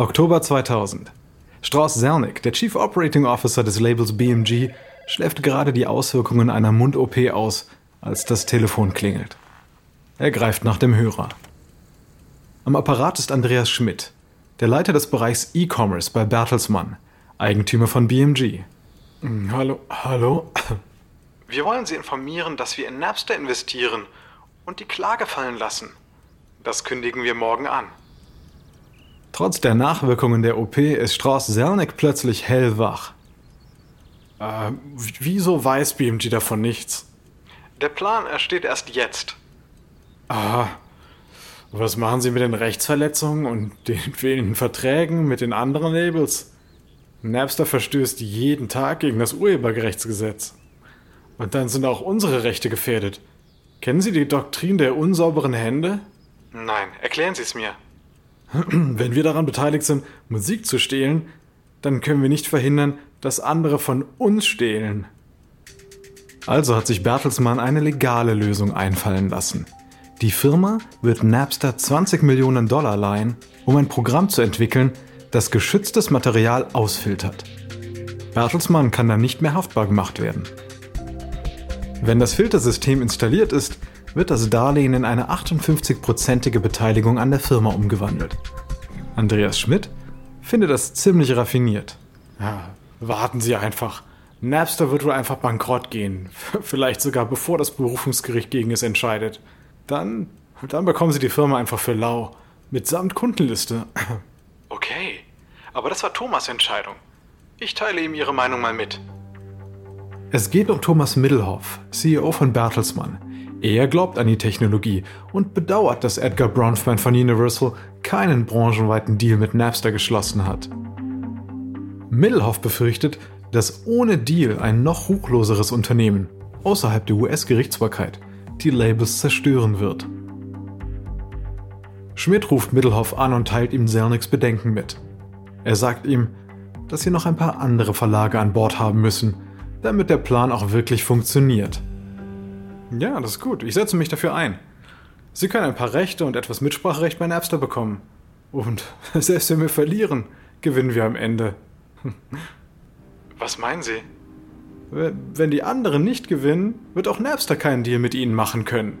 Oktober 2000. Strauss Zelnick, der Chief Operating Officer des Labels BMG, schläft gerade die Auswirkungen einer Mund-OP aus, als das Telefon klingelt. Er greift nach dem Hörer. Am Apparat ist Andreas Schmidt, der Leiter des Bereichs E-Commerce bei Bertelsmann, Eigentümer von BMG. Hm, hallo, hallo. Wir wollen Sie informieren, dass wir in Napster investieren und die Klage fallen lassen. Das kündigen wir morgen an. Trotz der Nachwirkungen der OP ist Strauß Zelnick plötzlich hellwach. Äh, wieso weiß BMG davon nichts? Der Plan ersteht erst jetzt. Ah, was machen Sie mit den Rechtsverletzungen und den fehlenden Verträgen mit den anderen Labels? Napster verstößt jeden Tag gegen das Urheberrechtsgesetz. Und dann sind auch unsere Rechte gefährdet. Kennen Sie die Doktrin der unsauberen Hände? Nein, erklären Sie es mir. Wenn wir daran beteiligt sind, Musik zu stehlen, dann können wir nicht verhindern, dass andere von uns stehlen. Also hat sich Bertelsmann eine legale Lösung einfallen lassen. Die Firma wird Napster 20 Millionen Dollar leihen, um ein Programm zu entwickeln, das geschütztes Material ausfiltert. Bertelsmann kann dann nicht mehr haftbar gemacht werden. Wenn das Filtersystem installiert ist, wird das Darlehen in eine 58-prozentige Beteiligung an der Firma umgewandelt. Andreas Schmidt findet das ziemlich raffiniert. Ja, warten Sie einfach. Napster wird wohl einfach bankrott gehen. Vielleicht sogar bevor das Berufungsgericht gegen es entscheidet. Dann, dann bekommen Sie die Firma einfach für lau. Mitsamt Kundenliste. Okay, aber das war Thomas Entscheidung. Ich teile ihm Ihre Meinung mal mit. Es geht um Thomas Middelhoff, CEO von Bertelsmann. Er glaubt an die Technologie und bedauert, dass Edgar Bronfman von Universal keinen branchenweiten Deal mit Napster geschlossen hat. Middelhoff befürchtet, dass ohne Deal ein noch ruchloseres Unternehmen außerhalb der US-Gerichtsbarkeit die Labels zerstören wird. Schmidt ruft Middelhoff an und teilt ihm Zelnicks Bedenken mit. Er sagt ihm, dass sie noch ein paar andere Verlage an Bord haben müssen, damit der Plan auch wirklich funktioniert. Ja, das ist gut. Ich setze mich dafür ein. Sie können ein paar Rechte und etwas Mitspracherecht bei Napster bekommen. Und selbst wenn wir verlieren, gewinnen wir am Ende. Was meinen Sie? Wenn die anderen nicht gewinnen, wird auch Napster keinen Deal mit ihnen machen können.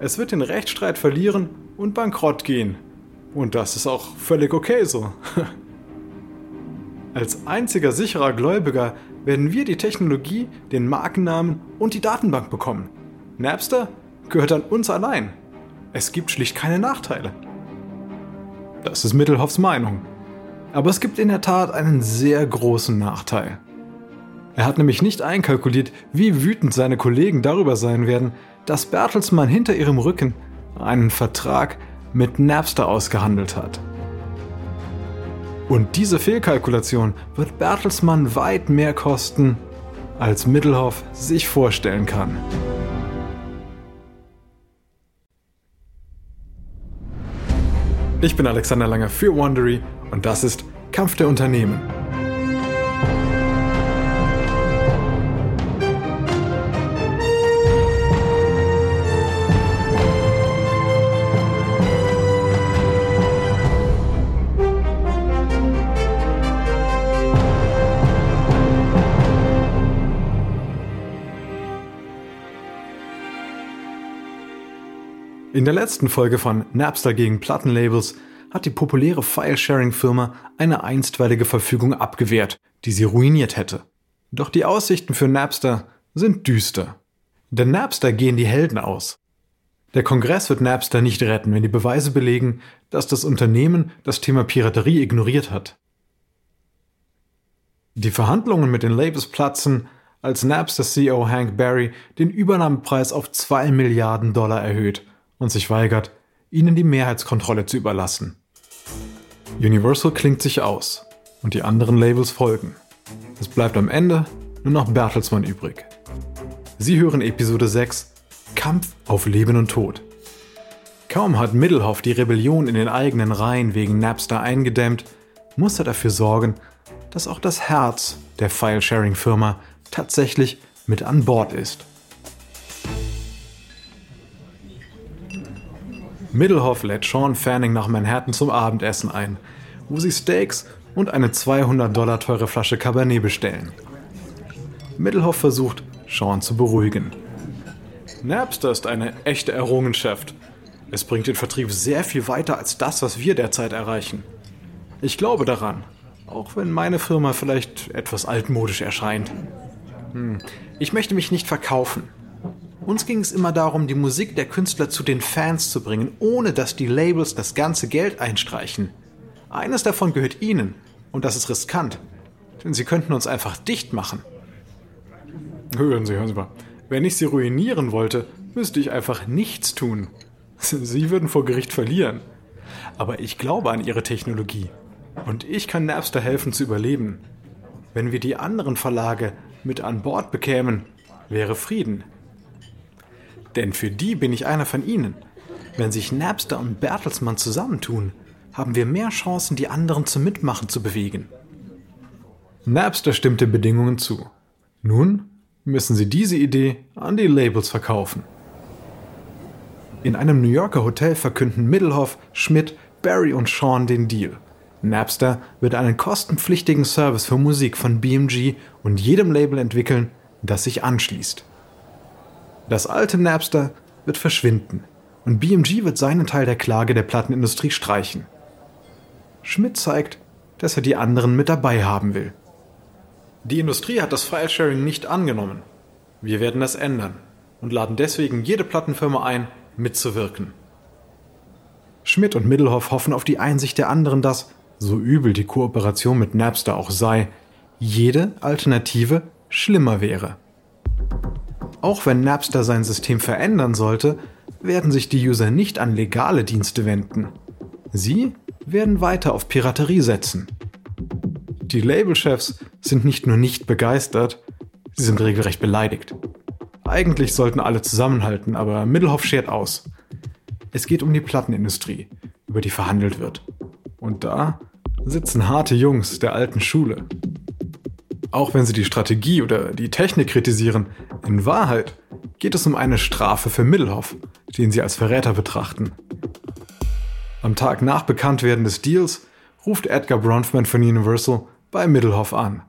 Es wird den Rechtsstreit verlieren und bankrott gehen. Und das ist auch völlig okay so. Als einziger sicherer Gläubiger werden wir die Technologie, den Markennamen und die Datenbank bekommen. Napster gehört an uns allein. Es gibt schlicht keine Nachteile. Das ist Mittelhoffs Meinung. Aber es gibt in der Tat einen sehr großen Nachteil. Er hat nämlich nicht einkalkuliert, wie wütend seine Kollegen darüber sein werden, dass Bertelsmann hinter ihrem Rücken einen Vertrag mit Napster ausgehandelt hat. Und diese Fehlkalkulation wird Bertelsmann weit mehr kosten, als Middelhoff sich vorstellen kann. Ich bin Alexander Langer für Wondery und das ist Kampf der Unternehmen. In der letzten Folge von Napster gegen Plattenlabels hat die populäre File-Sharing-Firma eine einstweilige Verfügung abgewehrt, die sie ruiniert hätte. Doch die Aussichten für Napster sind düster. Denn Napster gehen die Helden aus. Der Kongress wird Napster nicht retten, wenn die Beweise belegen, dass das Unternehmen das Thema Piraterie ignoriert hat. Die Verhandlungen mit den Labels platzen, als Napster CEO Hank Barry den Übernahmepreis auf 2 Milliarden Dollar erhöht und sich weigert, ihnen die Mehrheitskontrolle zu überlassen. Universal klingt sich aus und die anderen Labels folgen. Es bleibt am Ende nur noch Bertelsmann übrig. Sie hören Episode 6 Kampf auf Leben und Tod. Kaum hat Middelhoff die Rebellion in den eigenen Reihen wegen Napster eingedämmt, muss er dafür sorgen, dass auch das Herz der File-Sharing-Firma tatsächlich mit an Bord ist. Middelhoff lädt Sean Fanning nach Manhattan zum Abendessen ein wo sie Steaks und eine 200 Dollar teure Flasche Cabernet bestellen. Middelhoff versucht, Sean zu beruhigen. Napster ist eine echte Errungenschaft. Es bringt den Vertrieb sehr viel weiter als das, was wir derzeit erreichen. Ich glaube daran, auch wenn meine Firma vielleicht etwas altmodisch erscheint. Hm. Ich möchte mich nicht verkaufen. Uns ging es immer darum, die Musik der Künstler zu den Fans zu bringen, ohne dass die Labels das ganze Geld einstreichen. Eines davon gehört Ihnen, und das ist riskant, denn Sie könnten uns einfach dicht machen. Hören Sie, hören Sie mal. Wenn ich Sie ruinieren wollte, müsste ich einfach nichts tun. Sie würden vor Gericht verlieren. Aber ich glaube an Ihre Technologie. Und ich kann Napster helfen zu überleben. Wenn wir die anderen Verlage mit an Bord bekämen, wäre Frieden. Denn für die bin ich einer von ihnen. Wenn sich Napster und Bertelsmann zusammentun, haben wir mehr Chancen, die anderen zum Mitmachen zu bewegen. Napster stimmte Bedingungen zu. Nun müssen sie diese Idee an die Labels verkaufen. In einem New Yorker Hotel verkünden Middelhoff, Schmidt, Barry und Sean den Deal. Napster wird einen kostenpflichtigen Service für Musik von BMG und jedem Label entwickeln, das sich anschließt. Das alte Napster wird verschwinden und BMG wird seinen Teil der Klage der Plattenindustrie streichen. Schmidt zeigt, dass er die anderen mit dabei haben will. Die Industrie hat das Filesharing nicht angenommen. Wir werden das ändern und laden deswegen jede Plattenfirma ein, mitzuwirken. Schmidt und Middelhoff hoffen auf die Einsicht der anderen, dass, so übel die Kooperation mit Napster auch sei, jede Alternative schlimmer wäre. Auch wenn Napster sein System verändern sollte, werden sich die User nicht an legale Dienste wenden. Sie werden weiter auf Piraterie setzen. Die Labelchefs sind nicht nur nicht begeistert, sie sind regelrecht beleidigt. Eigentlich sollten alle zusammenhalten, aber Middelhoff schert aus. Es geht um die Plattenindustrie, über die verhandelt wird. Und da sitzen harte Jungs der alten Schule. Auch wenn sie die Strategie oder die Technik kritisieren, in Wahrheit geht es um eine Strafe für Middelhoff, den sie als Verräter betrachten. Am Tag nach Bekanntwerden des Deals ruft Edgar Bronfman von Universal bei Middelhoff an.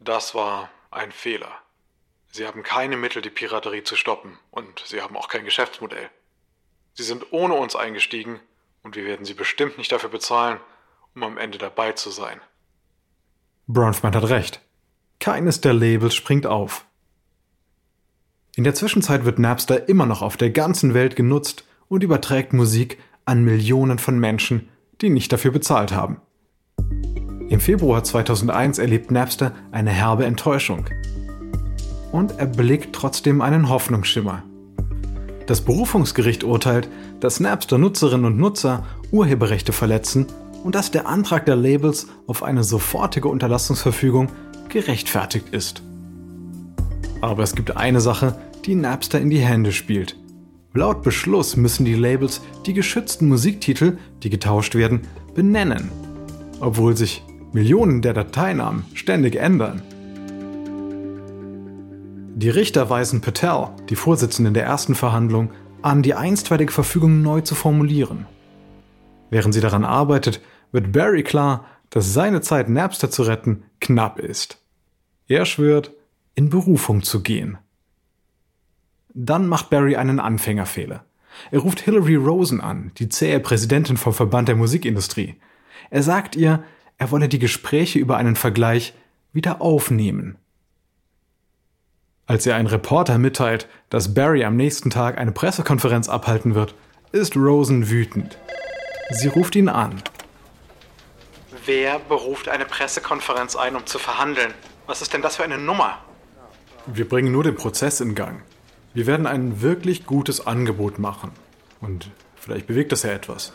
Das war ein Fehler. Sie haben keine Mittel, die Piraterie zu stoppen, und Sie haben auch kein Geschäftsmodell. Sie sind ohne uns eingestiegen, und wir werden Sie bestimmt nicht dafür bezahlen, um am Ende dabei zu sein. Bronfman hat recht. Keines der Labels springt auf. In der Zwischenzeit wird Napster immer noch auf der ganzen Welt genutzt und überträgt Musik an Millionen von Menschen, die nicht dafür bezahlt haben. Im Februar 2001 erlebt Napster eine herbe Enttäuschung. Und erblickt trotzdem einen Hoffnungsschimmer. Das Berufungsgericht urteilt, dass Napster-Nutzerinnen und Nutzer Urheberrechte verletzen und dass der Antrag der Labels auf eine sofortige Unterlassungsverfügung gerechtfertigt ist. Aber es gibt eine Sache, die Napster in die Hände spielt. Laut Beschluss müssen die Labels die geschützten Musiktitel, die getauscht werden, benennen, obwohl sich Millionen der Dateinamen ständig ändern. Die Richter weisen Patel, die Vorsitzende der ersten Verhandlung, an, die einstweilige Verfügung neu zu formulieren. Während sie daran arbeitet, wird Barry klar, dass seine Zeit, Napster zu retten, knapp ist. Er schwört, in Berufung zu gehen. Dann macht Barry einen Anfängerfehler. Er ruft Hillary Rosen an, die zähe Präsidentin vom Verband der Musikindustrie. Er sagt ihr, er wolle die Gespräche über einen Vergleich wieder aufnehmen. Als er ein Reporter mitteilt, dass Barry am nächsten Tag eine Pressekonferenz abhalten wird, ist Rosen wütend. Sie ruft ihn an. Wer beruft eine Pressekonferenz ein, um zu verhandeln? Was ist denn das für eine Nummer? Wir bringen nur den Prozess in Gang. Wir werden ein wirklich gutes Angebot machen. Und vielleicht bewegt das ja etwas.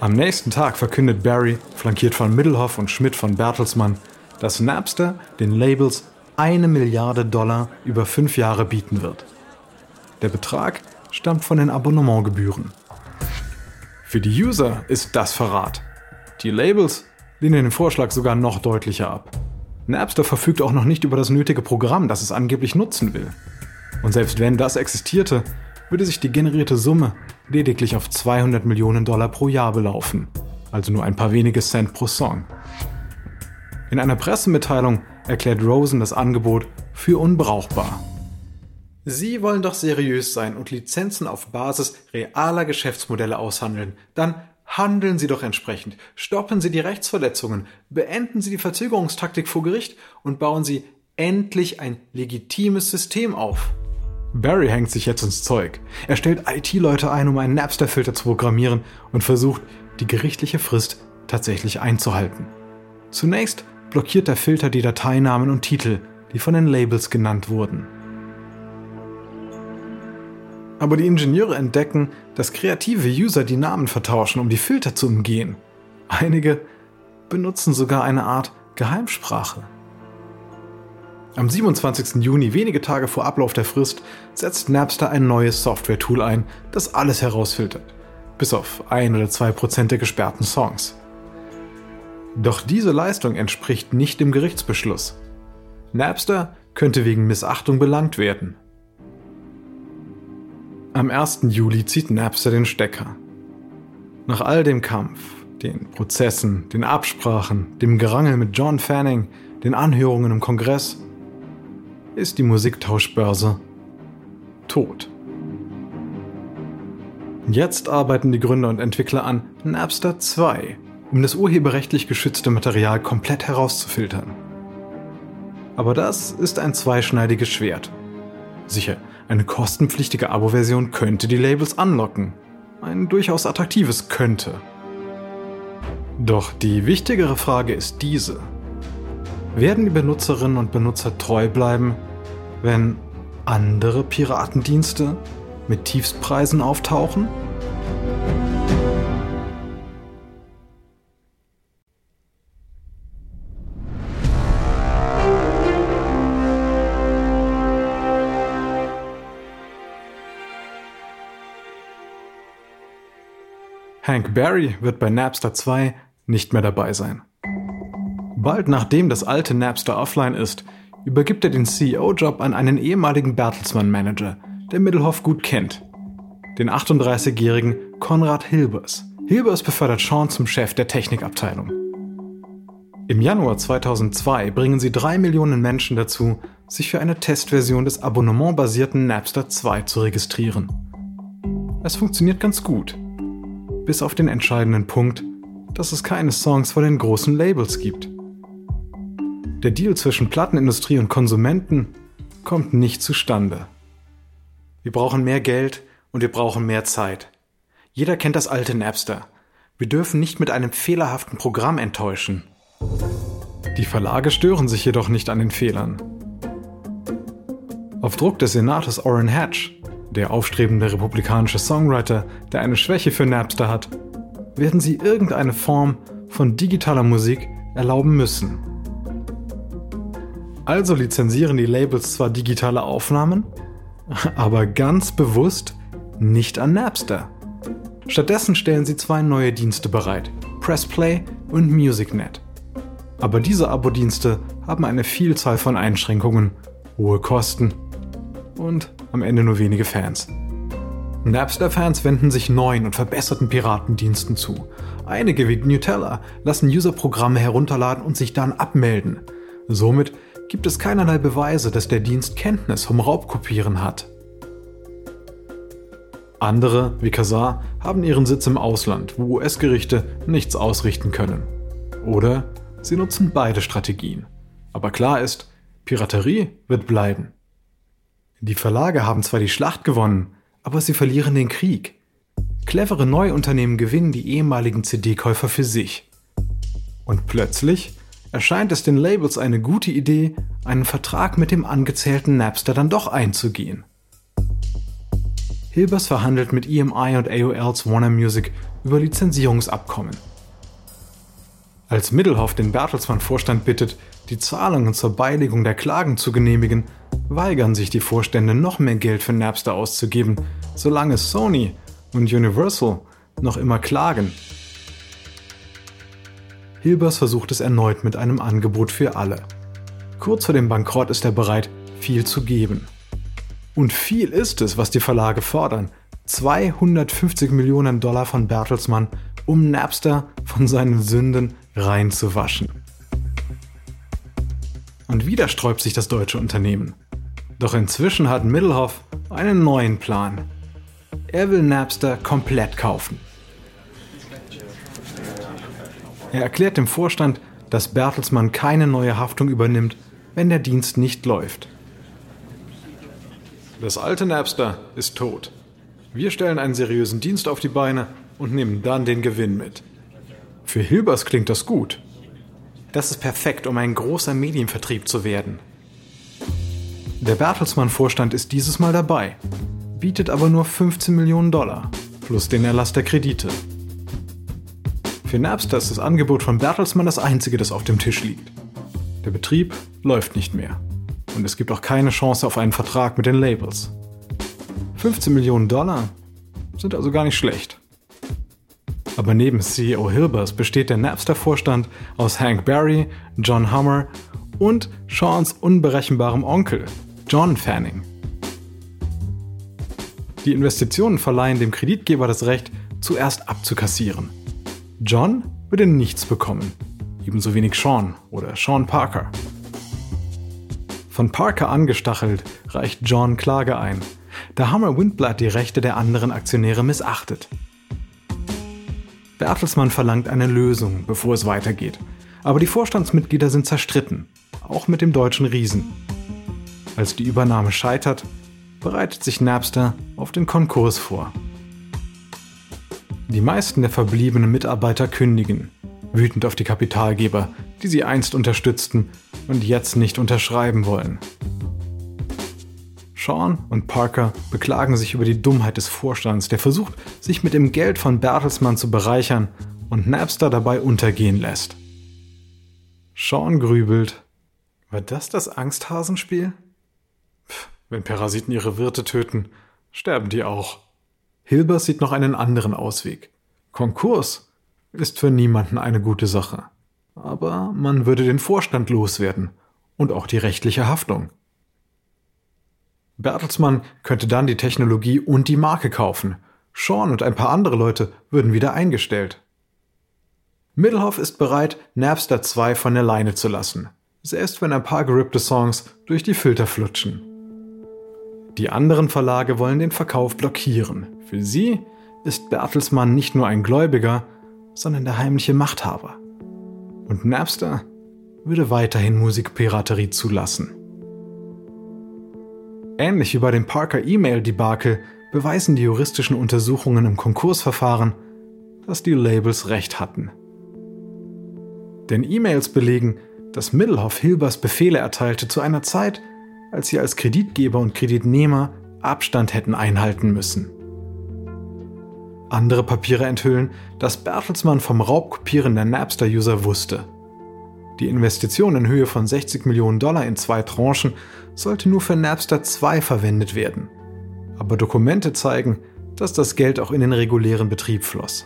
Am nächsten Tag verkündet Barry, flankiert von Middelhoff und Schmidt von Bertelsmann, dass Napster den Labels eine Milliarde Dollar über fünf Jahre bieten wird. Der Betrag stammt von den Abonnementgebühren. Für die User ist das Verrat. Die Labels lehnen den Vorschlag sogar noch deutlicher ab. Napster verfügt auch noch nicht über das nötige Programm, das es angeblich nutzen will. Und selbst wenn das existierte, würde sich die generierte Summe lediglich auf 200 Millionen Dollar pro Jahr belaufen. also nur ein paar wenige Cent pro Song. In einer Pressemitteilung erklärt Rosen das Angebot für unbrauchbar. Sie wollen doch seriös sein und Lizenzen auf Basis realer Geschäftsmodelle aushandeln. Dann handeln Sie doch entsprechend. Stoppen Sie die Rechtsverletzungen, beenden Sie die Verzögerungstaktik vor Gericht und bauen Sie endlich ein legitimes System auf. Barry hängt sich jetzt ins Zeug. Er stellt IT-Leute ein, um einen Napster-Filter zu programmieren und versucht, die gerichtliche Frist tatsächlich einzuhalten. Zunächst blockiert der Filter die Dateinamen und Titel, die von den Labels genannt wurden. Aber die Ingenieure entdecken, dass kreative User die Namen vertauschen, um die Filter zu umgehen. Einige benutzen sogar eine Art Geheimsprache. Am 27. Juni, wenige Tage vor Ablauf der Frist, setzt Napster ein neues Software-Tool ein, das alles herausfiltert, bis auf ein oder zwei Prozent der gesperrten Songs. Doch diese Leistung entspricht nicht dem Gerichtsbeschluss. Napster könnte wegen Missachtung belangt werden. Am 1. Juli zieht Napster den Stecker. Nach all dem Kampf, den Prozessen, den Absprachen, dem Gerangel mit John Fanning, den Anhörungen im Kongress ist die Musiktauschbörse tot. Jetzt arbeiten die Gründer und Entwickler an Napster 2, um das urheberrechtlich geschützte Material komplett herauszufiltern. Aber das ist ein zweischneidiges Schwert. Sicher, eine kostenpflichtige Abo-Version könnte die Labels anlocken. Ein durchaus attraktives könnte. Doch die wichtigere Frage ist diese. Werden die Benutzerinnen und Benutzer treu bleiben, wenn andere Piratendienste mit Tiefstpreisen auftauchen? Hank Barry wird bei Napster 2 nicht mehr dabei sein. Bald nachdem das alte Napster offline ist, übergibt er den CEO-Job an einen ehemaligen Bertelsmann-Manager, der Middelhoff gut kennt. Den 38-jährigen Konrad Hilbers. Hilbers befördert Sean zum Chef der Technikabteilung. Im Januar 2002 bringen sie drei Millionen Menschen dazu, sich für eine Testversion des abonnementbasierten Napster 2 zu registrieren. Es funktioniert ganz gut. Bis auf den entscheidenden Punkt, dass es keine Songs von den großen Labels gibt. Der Deal zwischen Plattenindustrie und Konsumenten kommt nicht zustande. Wir brauchen mehr Geld und wir brauchen mehr Zeit. Jeder kennt das alte Napster. Wir dürfen nicht mit einem fehlerhaften Programm enttäuschen. Die Verlage stören sich jedoch nicht an den Fehlern. Auf Druck des Senators Orrin Hatch, der aufstrebende republikanische Songwriter, der eine Schwäche für Napster hat, werden sie irgendeine Form von digitaler Musik erlauben müssen. Also lizenzieren die Labels zwar digitale Aufnahmen, aber ganz bewusst nicht an Napster. Stattdessen stellen sie zwei neue Dienste bereit, Pressplay und MusicNet. Aber diese Abo-Dienste haben eine Vielzahl von Einschränkungen, hohe Kosten und am Ende nur wenige Fans. Napster-Fans wenden sich neuen und verbesserten Piratendiensten zu. Einige wie Nutella lassen User Programme herunterladen und sich dann abmelden. Somit gibt es keinerlei Beweise, dass der Dienst Kenntnis vom Raubkopieren hat. Andere, wie Kazar, haben ihren Sitz im Ausland, wo US-Gerichte nichts ausrichten können. Oder sie nutzen beide Strategien. Aber klar ist, Piraterie wird bleiben. Die Verlage haben zwar die Schlacht gewonnen, aber sie verlieren den Krieg. Clevere Neuunternehmen gewinnen die ehemaligen CD-Käufer für sich. Und plötzlich erscheint es den Labels eine gute Idee, einen Vertrag mit dem angezählten Napster dann doch einzugehen. Hilbers verhandelt mit EMI und AOLs Warner Music über Lizenzierungsabkommen. Als Middelhoff den Bertelsmann-Vorstand bittet, die Zahlungen zur Beilegung der Klagen zu genehmigen, weigern sich die Vorstände noch mehr Geld für Napster auszugeben, solange Sony und Universal noch immer klagen Hilbers versucht es erneut mit einem Angebot für alle. Kurz vor dem Bankrott ist er bereit, viel zu geben. Und viel ist es, was die Verlage fordern. 250 Millionen Dollar von Bertelsmann um Napster von seinen Sünden reinzuwaschen. Und wieder sträubt sich das deutsche Unternehmen. Doch inzwischen hat Middelhoff einen neuen Plan. Er will Napster komplett kaufen. Er erklärt dem Vorstand, dass Bertelsmann keine neue Haftung übernimmt, wenn der Dienst nicht läuft. Das alte Napster ist tot. Wir stellen einen seriösen Dienst auf die Beine und nehmen dann den Gewinn mit. Für Hilbers klingt das gut. Das ist perfekt, um ein großer Medienvertrieb zu werden. Der Bertelsmann-Vorstand ist dieses Mal dabei, bietet aber nur 15 Millionen Dollar plus den Erlass der Kredite. Für Napster ist das Angebot von Bertelsmann das einzige, das auf dem Tisch liegt. Der Betrieb läuft nicht mehr. Und es gibt auch keine Chance auf einen Vertrag mit den Labels. 15 Millionen Dollar sind also gar nicht schlecht. Aber neben CEO Hilbers besteht der Napster-Vorstand aus Hank Barry, John Hummer und Seans unberechenbarem Onkel, John Fanning. Die Investitionen verleihen dem Kreditgeber das Recht, zuerst abzukassieren. John würde nichts bekommen, ebenso wenig Sean oder Sean Parker. Von Parker angestachelt reicht John Klage ein, da Hammer Windblatt die Rechte der anderen Aktionäre missachtet. Bertelsmann verlangt eine Lösung, bevor es weitergeht. Aber die Vorstandsmitglieder sind zerstritten, auch mit dem deutschen Riesen. Als die Übernahme scheitert, bereitet sich Napster auf den Konkurs vor. Die meisten der verbliebenen Mitarbeiter kündigen, wütend auf die Kapitalgeber, die sie einst unterstützten und jetzt nicht unterschreiben wollen. Sean und Parker beklagen sich über die Dummheit des Vorstands, der versucht, sich mit dem Geld von Bertelsmann zu bereichern und Napster dabei untergehen lässt. Sean grübelt. War das das Angsthasenspiel? Pff, wenn Parasiten ihre Wirte töten, sterben die auch. Hilbers sieht noch einen anderen Ausweg. Konkurs ist für niemanden eine gute Sache. Aber man würde den Vorstand loswerden und auch die rechtliche Haftung. Bertelsmann könnte dann die Technologie und die Marke kaufen. Sean und ein paar andere Leute würden wieder eingestellt. Middelhoff ist bereit, Napster 2 von der Leine zu lassen, selbst wenn ein paar gerippte Songs durch die Filter flutschen. Die anderen Verlage wollen den Verkauf blockieren. Für sie ist Bertelsmann nicht nur ein Gläubiger, sondern der heimliche Machthaber. Und Napster würde weiterhin Musikpiraterie zulassen. Ähnlich wie bei dem Parker E-Mail-Debakel beweisen die juristischen Untersuchungen im Konkursverfahren, dass die Labels recht hatten. Denn E-Mails belegen, dass Middelhoff Hilbers Befehle erteilte zu einer Zeit, als sie als Kreditgeber und Kreditnehmer Abstand hätten einhalten müssen. Andere Papiere enthüllen, dass Bertelsmann vom Raubkopieren der Napster-User wusste. Die Investition in Höhe von 60 Millionen Dollar in zwei Tranchen sollte nur für Napster 2 verwendet werden. Aber Dokumente zeigen, dass das Geld auch in den regulären Betrieb floss.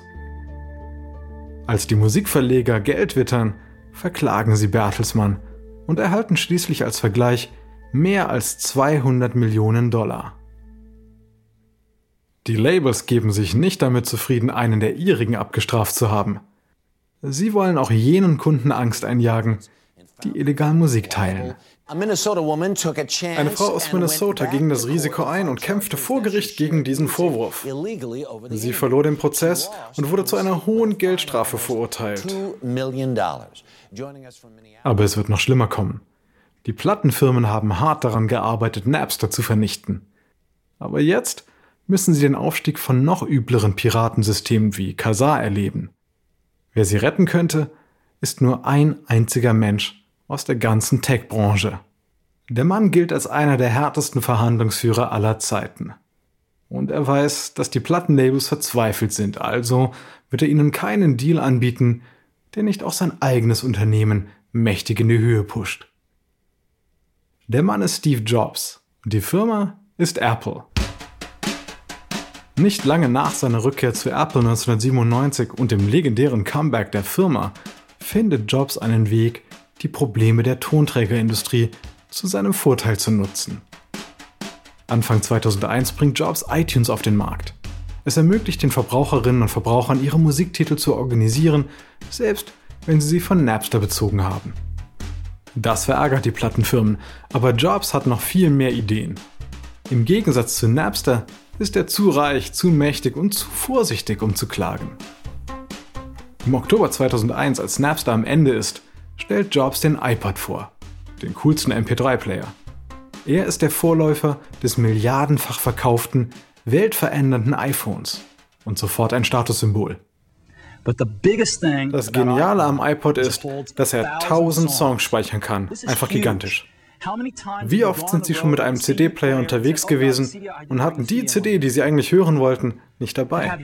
Als die Musikverleger Geld wittern, verklagen sie Bertelsmann und erhalten schließlich als Vergleich mehr als 200 Millionen Dollar. Die Labels geben sich nicht damit zufrieden, einen der ihrigen abgestraft zu haben. Sie wollen auch jenen Kunden Angst einjagen, die illegal Musik teilen. Eine Frau aus Minnesota ging das Risiko ein und kämpfte vor Gericht gegen diesen Vorwurf. Sie verlor den Prozess und wurde zu einer hohen Geldstrafe verurteilt. Aber es wird noch schlimmer kommen. Die Plattenfirmen haben hart daran gearbeitet, Napster zu vernichten. Aber jetzt müssen sie den Aufstieg von noch übleren Piratensystemen wie Kazaa erleben. Wer sie retten könnte, ist nur ein einziger Mensch aus der ganzen Tech-Branche. Der Mann gilt als einer der härtesten Verhandlungsführer aller Zeiten. Und er weiß, dass die Plattenlabels verzweifelt sind, also wird er ihnen keinen Deal anbieten, der nicht auch sein eigenes Unternehmen mächtig in die Höhe pusht. Der Mann ist Steve Jobs und die Firma ist Apple. Nicht lange nach seiner Rückkehr zu Apple 1997 und dem legendären Comeback der Firma findet Jobs einen Weg, die Probleme der Tonträgerindustrie zu seinem Vorteil zu nutzen. Anfang 2001 bringt Jobs iTunes auf den Markt. Es ermöglicht den Verbraucherinnen und Verbrauchern, ihre Musiktitel zu organisieren, selbst wenn sie sie von Napster bezogen haben. Das verärgert die Plattenfirmen, aber Jobs hat noch viel mehr Ideen. Im Gegensatz zu Napster ist er zu reich, zu mächtig und zu vorsichtig, um zu klagen. Im Oktober 2001, als Napster am Ende ist, stellt Jobs den iPod vor, den coolsten MP3-Player. Er ist der Vorläufer des milliardenfach verkauften, weltverändernden iPhones und sofort ein Statussymbol. Das Geniale am iPod ist, dass er 1000 Songs speichern kann. Einfach gigantisch. Wie oft sind Sie schon mit einem CD-Player unterwegs gewesen und hatten die CD, die Sie eigentlich hören wollten, nicht dabei?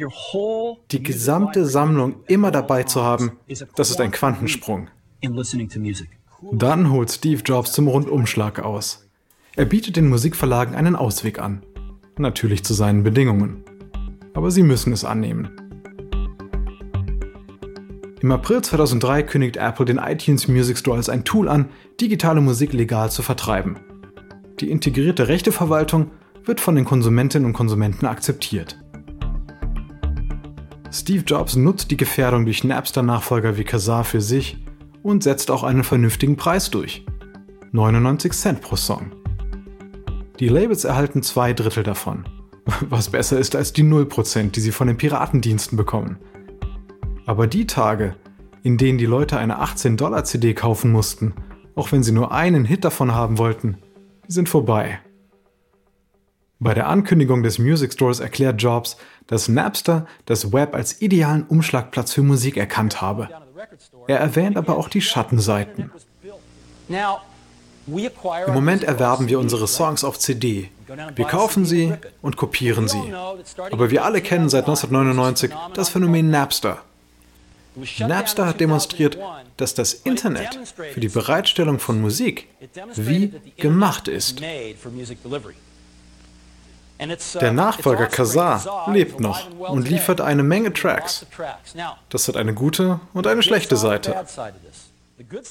Die gesamte Sammlung immer dabei zu haben, das ist ein Quantensprung. Dann holt Steve Jobs zum Rundumschlag aus. Er bietet den Musikverlagen einen Ausweg an. Natürlich zu seinen Bedingungen. Aber sie müssen es annehmen. Im April 2003 kündigt Apple den iTunes Music Store als ein Tool an, digitale Musik legal zu vertreiben. Die integrierte Rechteverwaltung wird von den Konsumentinnen und Konsumenten akzeptiert. Steve Jobs nutzt die Gefährdung durch Napster-Nachfolger wie Kazaa für sich und setzt auch einen vernünftigen Preis durch. 99 Cent pro Song. Die Labels erhalten zwei Drittel davon, was besser ist als die 0%, die sie von den Piratendiensten bekommen. Aber die Tage, in denen die Leute eine 18-Dollar-CD kaufen mussten, auch wenn sie nur einen Hit davon haben wollten, sind vorbei. Bei der Ankündigung des Music Stores erklärt Jobs, dass Napster das Web als idealen Umschlagplatz für Musik erkannt habe. Er erwähnt aber auch die Schattenseiten. Im Moment erwerben wir unsere Songs auf CD. Wir kaufen sie und kopieren sie. Aber wir alle kennen seit 1999 das Phänomen Napster. Napster hat demonstriert, dass das Internet für die Bereitstellung von Musik wie gemacht ist. Der Nachfolger Kazaa lebt noch und liefert eine Menge Tracks. Das hat eine gute und eine schlechte Seite.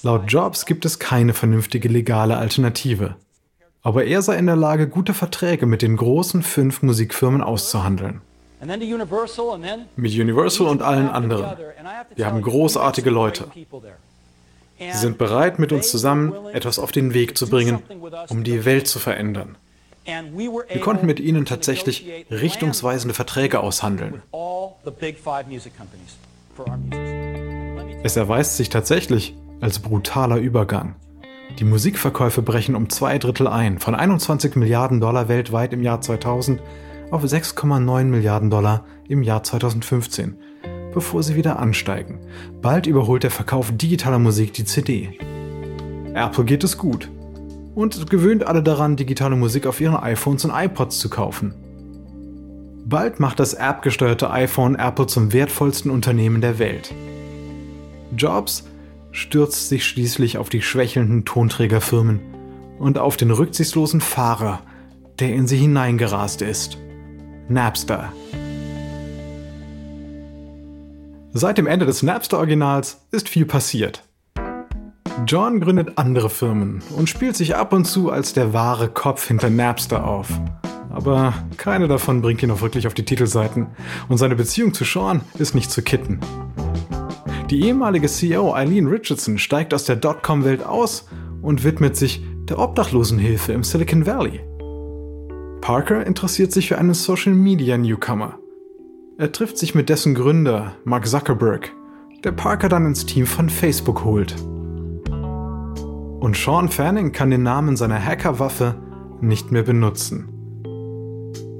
Laut Jobs gibt es keine vernünftige legale Alternative. Aber er sei in der Lage, gute Verträge mit den großen fünf Musikfirmen auszuhandeln. Mit Universal und allen anderen. Wir haben großartige Leute. Sie sind bereit, mit uns zusammen etwas auf den Weg zu bringen, um die Welt zu verändern. Wir konnten mit ihnen tatsächlich richtungsweisende Verträge aushandeln. Es erweist sich tatsächlich als brutaler Übergang. Die Musikverkäufe brechen um zwei Drittel ein, von 21 Milliarden Dollar weltweit im Jahr 2000 auf 6,9 Milliarden Dollar im Jahr 2015, bevor sie wieder ansteigen. Bald überholt der Verkauf digitaler Musik die CD. Apple geht es gut und gewöhnt alle daran, digitale Musik auf ihren iPhones und iPods zu kaufen. Bald macht das App-gesteuerte iPhone Apple zum wertvollsten Unternehmen der Welt. Jobs stürzt sich schließlich auf die schwächelnden Tonträgerfirmen und auf den rücksichtslosen Fahrer, der in sie hineingerast ist. Napster. Seit dem Ende des Napster-Originals ist viel passiert. John gründet andere Firmen und spielt sich ab und zu als der wahre Kopf hinter Napster auf. Aber keine davon bringt ihn auch wirklich auf die Titelseiten und seine Beziehung zu Sean ist nicht zu kitten. Die ehemalige CEO Eileen Richardson steigt aus der Dotcom-Welt aus und widmet sich der Obdachlosenhilfe im Silicon Valley. Parker interessiert sich für einen Social-Media-Newcomer. Er trifft sich mit dessen Gründer, Mark Zuckerberg, der Parker dann ins Team von Facebook holt. Und Sean Fanning kann den Namen seiner Hackerwaffe nicht mehr benutzen.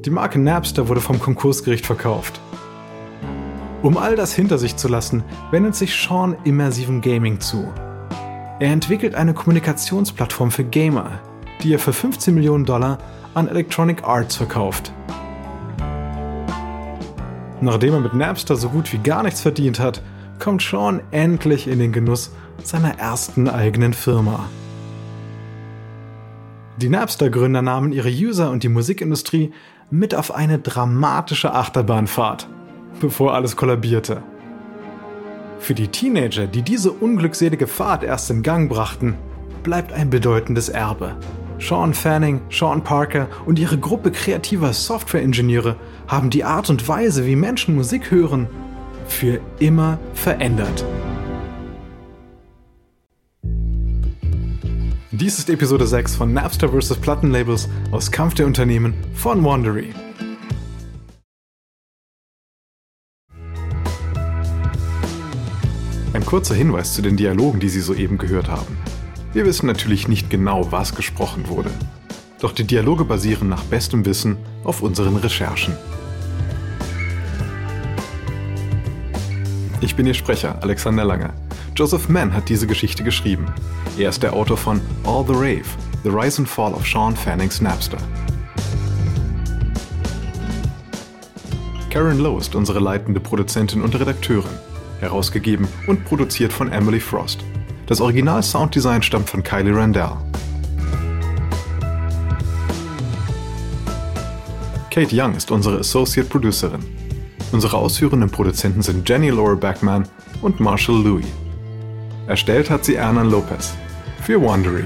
Die Marke Napster wurde vom Konkursgericht verkauft. Um all das hinter sich zu lassen, wendet sich Sean immersiven Gaming zu. Er entwickelt eine Kommunikationsplattform für Gamer, die er für 15 Millionen Dollar an Electronic Arts verkauft. Nachdem er mit Napster so gut wie gar nichts verdient hat, kommt Sean endlich in den Genuss seiner ersten eigenen Firma. Die Napster-Gründer nahmen ihre User und die Musikindustrie mit auf eine dramatische Achterbahnfahrt, bevor alles kollabierte. Für die Teenager, die diese unglückselige Fahrt erst in Gang brachten, bleibt ein bedeutendes Erbe. Sean Fanning, Sean Parker und ihre Gruppe kreativer Software-Ingenieure haben die Art und Weise, wie Menschen Musik hören, für immer verändert. Dies ist Episode 6 von Napster vs. Plattenlabels aus Kampf der Unternehmen von Wandery. Ein kurzer Hinweis zu den Dialogen, die Sie soeben gehört haben. Wir wissen natürlich nicht genau, was gesprochen wurde. Doch die Dialoge basieren nach bestem Wissen auf unseren Recherchen. Ich bin Ihr Sprecher, Alexander Lange. Joseph Mann hat diese Geschichte geschrieben. Er ist der Autor von All the Rave, The Rise and Fall of Sean Fanning's Napster. Karen Lowe ist unsere leitende Produzentin und Redakteurin, herausgegeben und produziert von Emily Frost. Das Original-Sounddesign stammt von Kylie Randell. Kate Young ist unsere Associate Producerin. Unsere ausführenden Produzenten sind Jenny Laura Backman und Marshall Louis. Erstellt hat sie Ernan Lopez für Wondery.